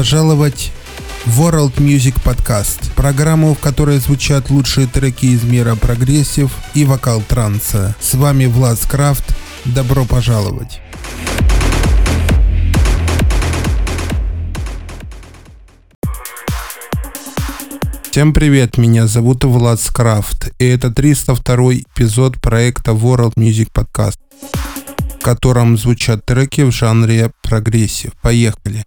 Пожаловать в World Music Podcast, программу, в которой звучат лучшие треки из мира progressive и vocal транса. С вами Влад Скрафт. Добро пожаловать. Всем привет, меня зовут Влад Скрафт, и это 302 эпизод проекта World Music Podcast, в котором звучат треки в жанре прогрессив. Поехали!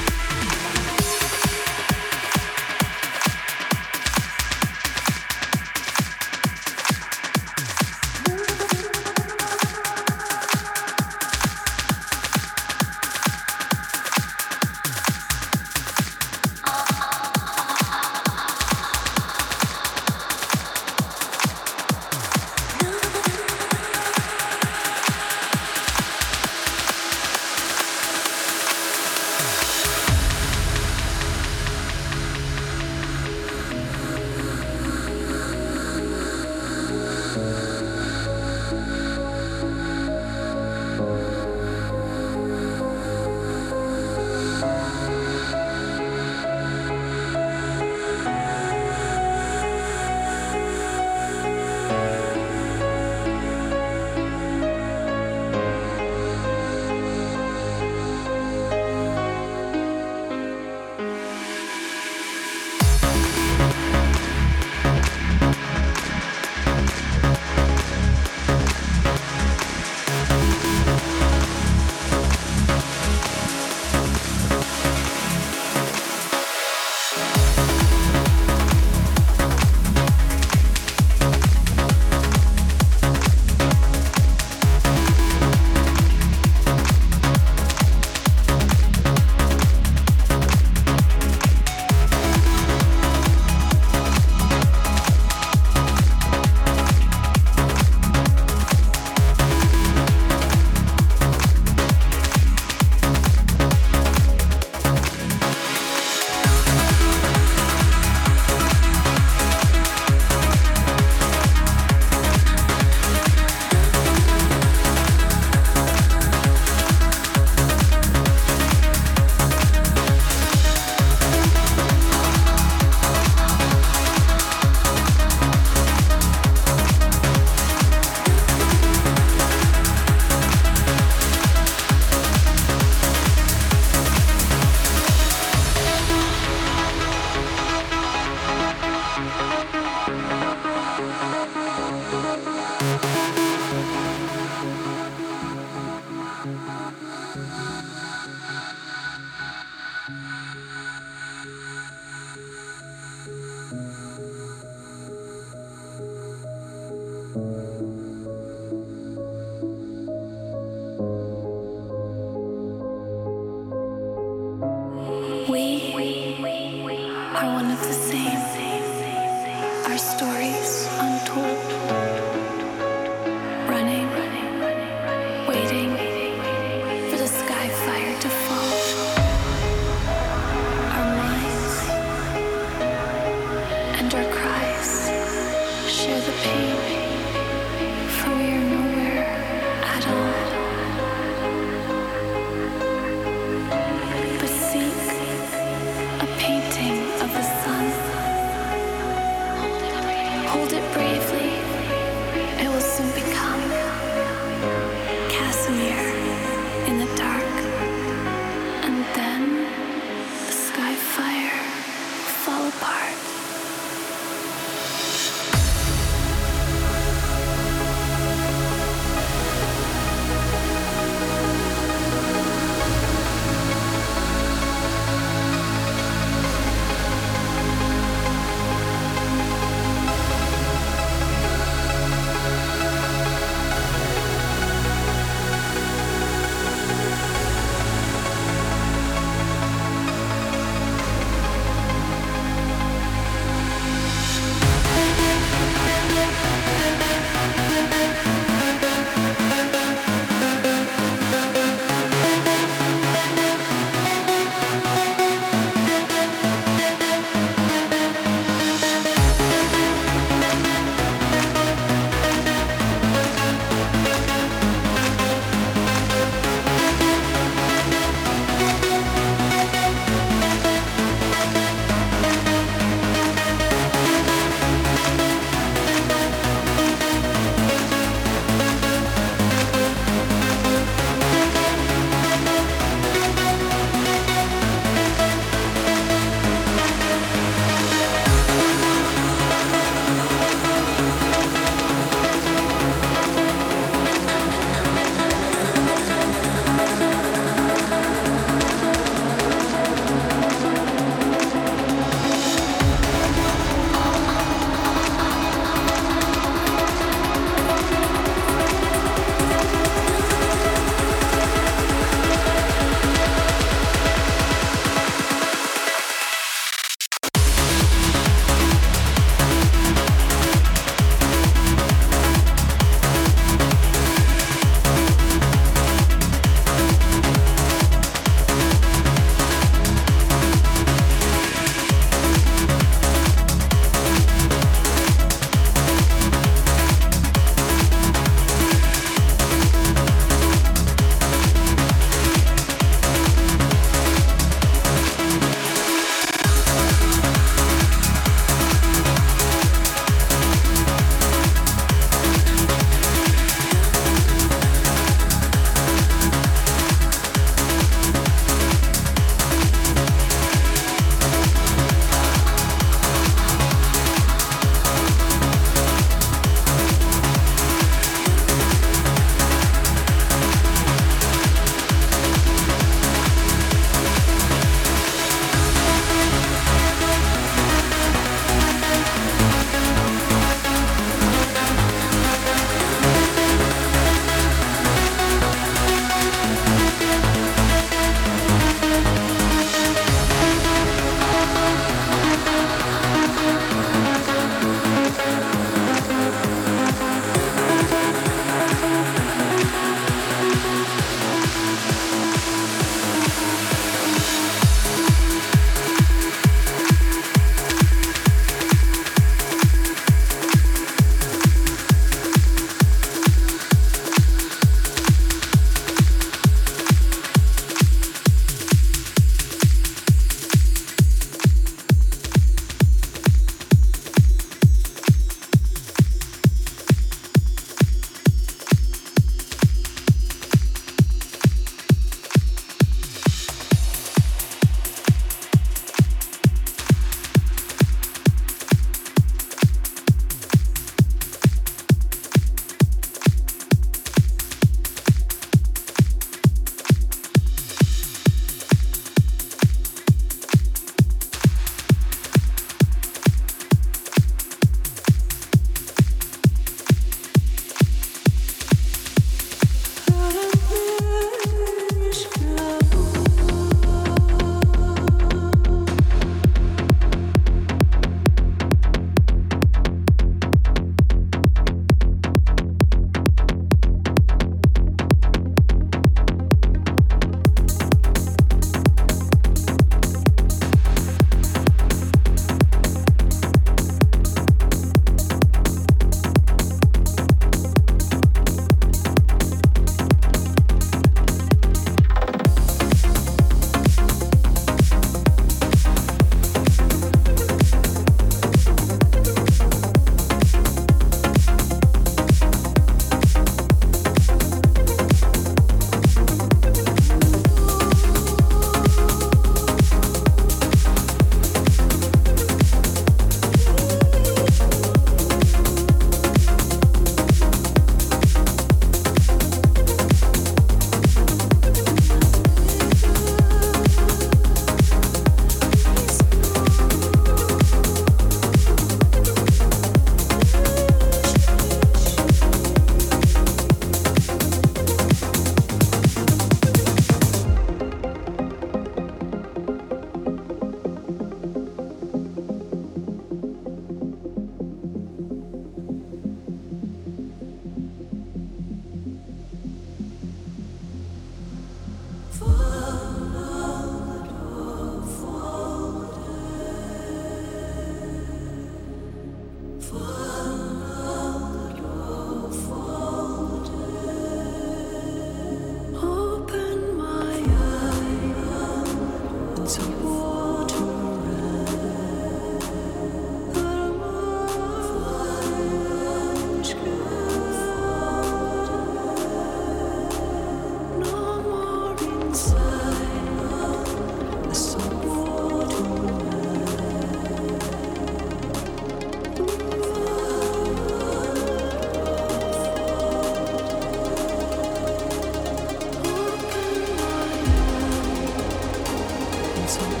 Thanks.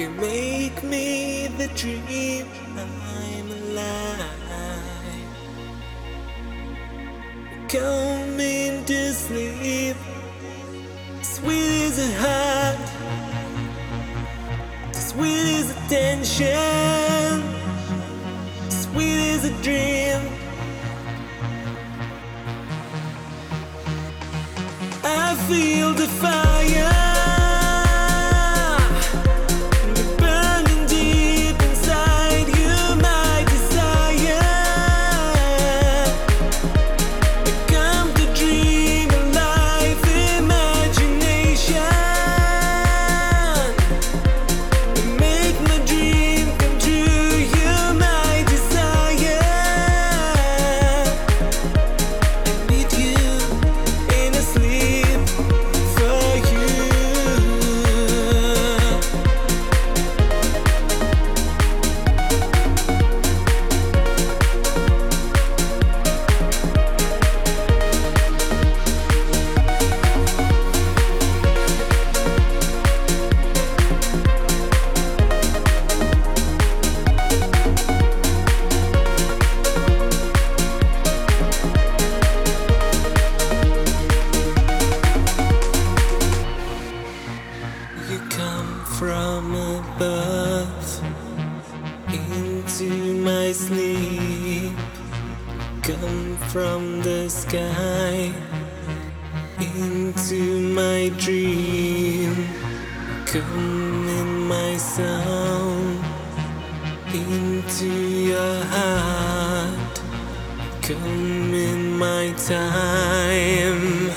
You make me the dream I'm alive. Come into sleep, sweet as a heart, sweet as attention, sweet as a dream. I feel the fire. your heart. Come in my time.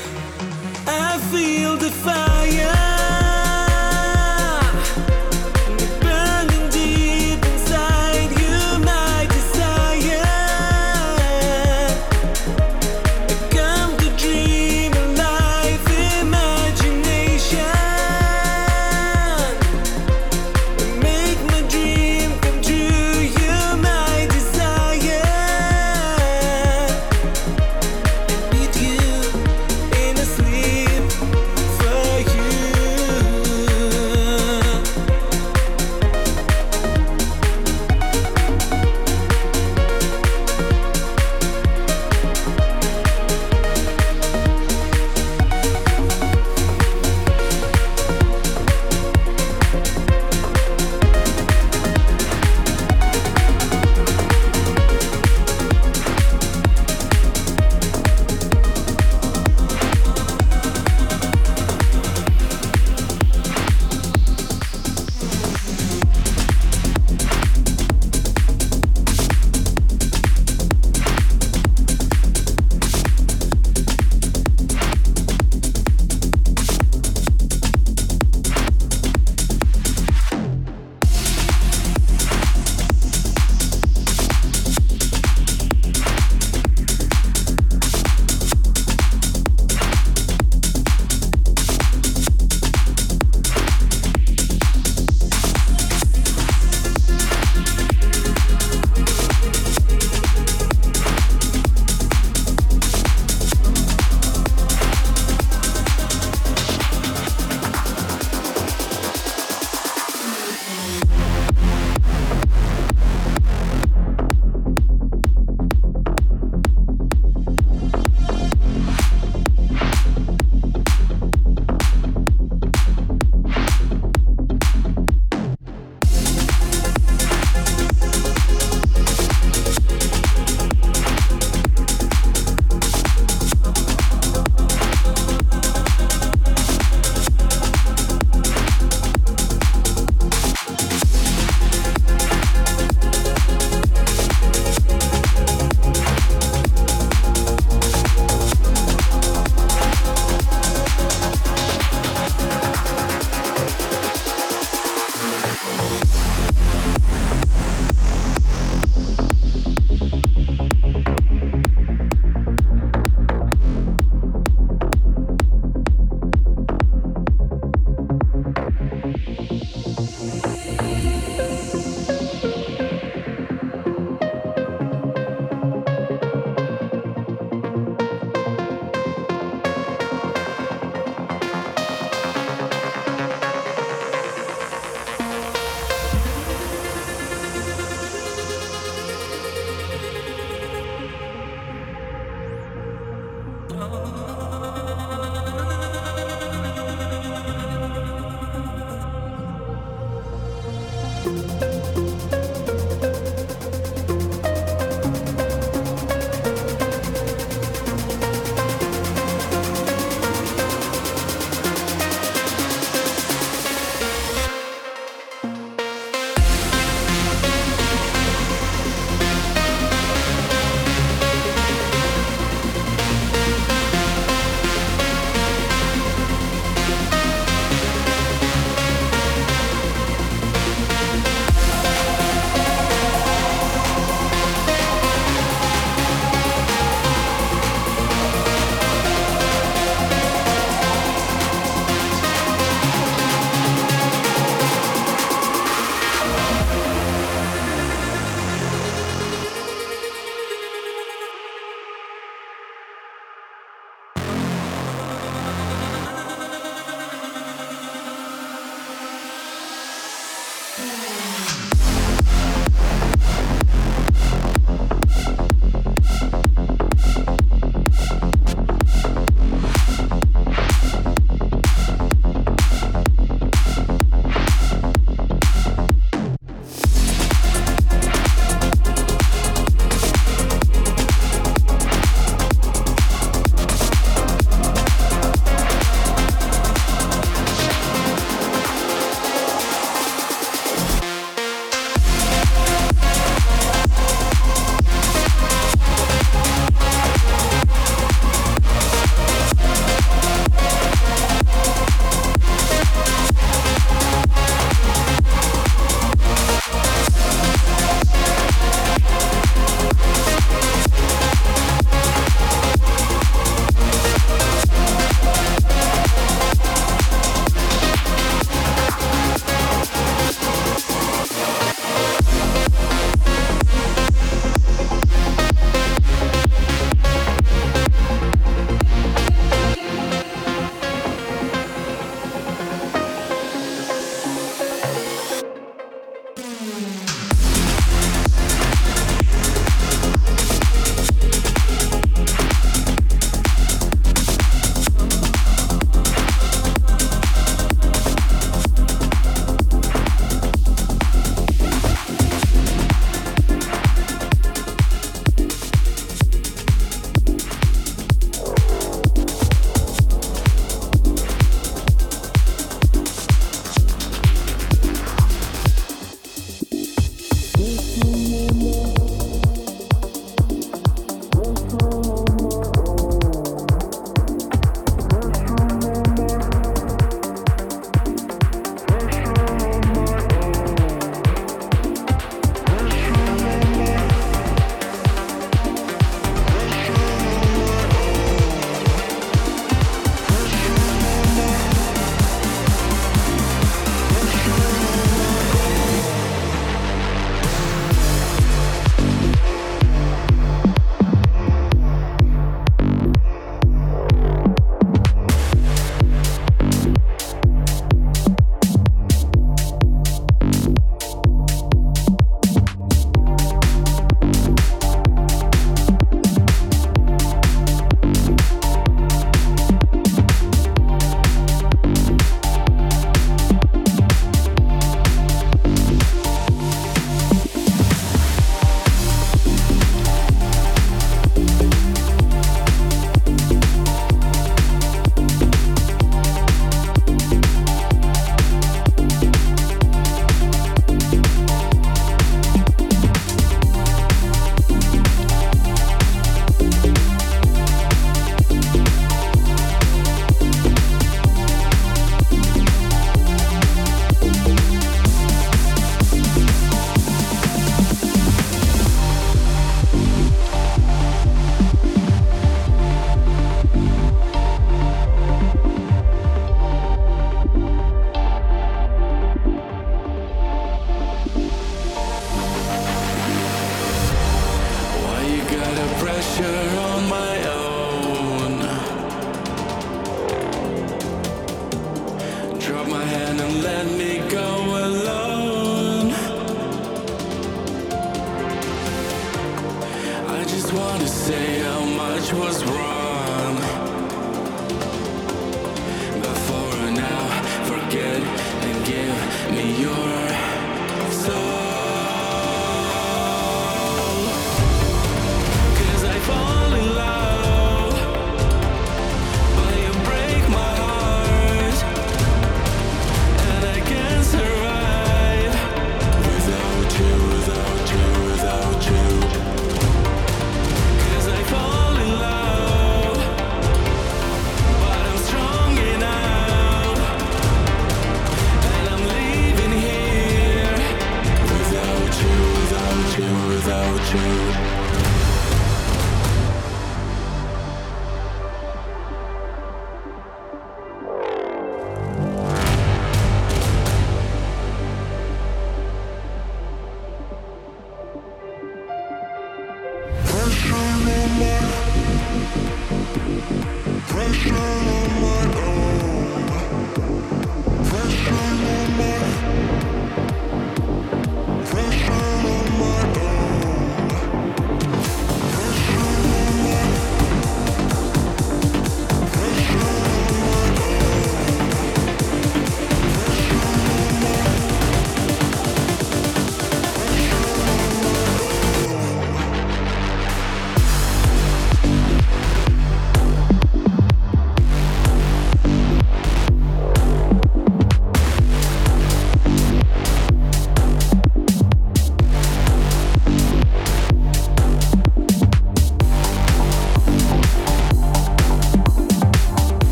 Ooh.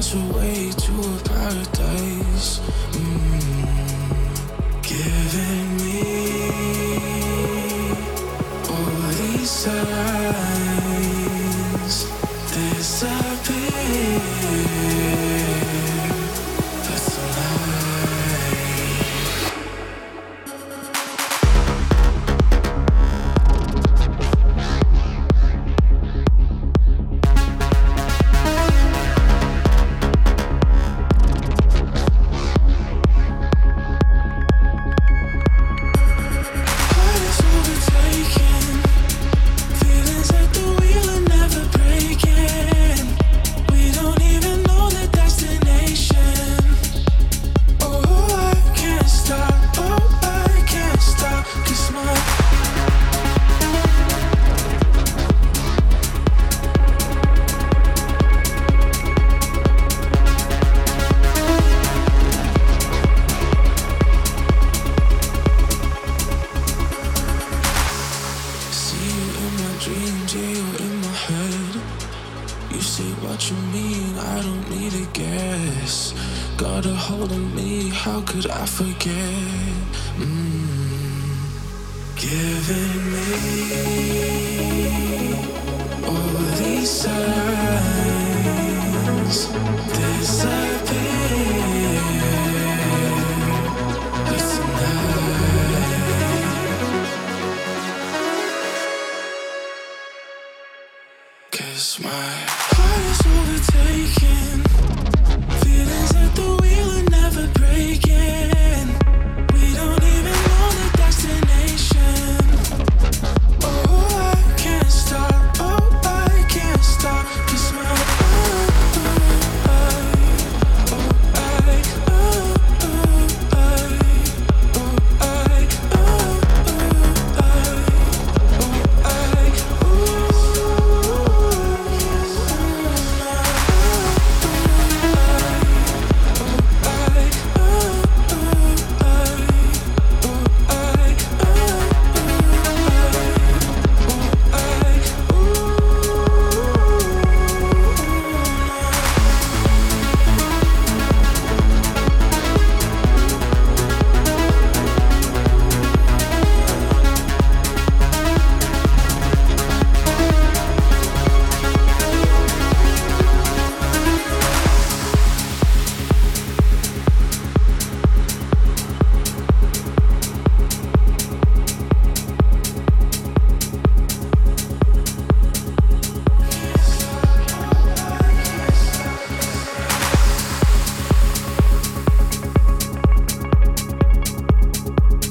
away to too apart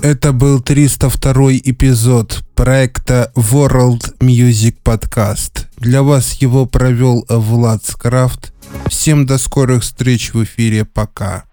Это был 302 эпизод проекта World Music Podcast. Для вас его провел Влад Скрафт. Всем до скорых встреч в эфире. Пока.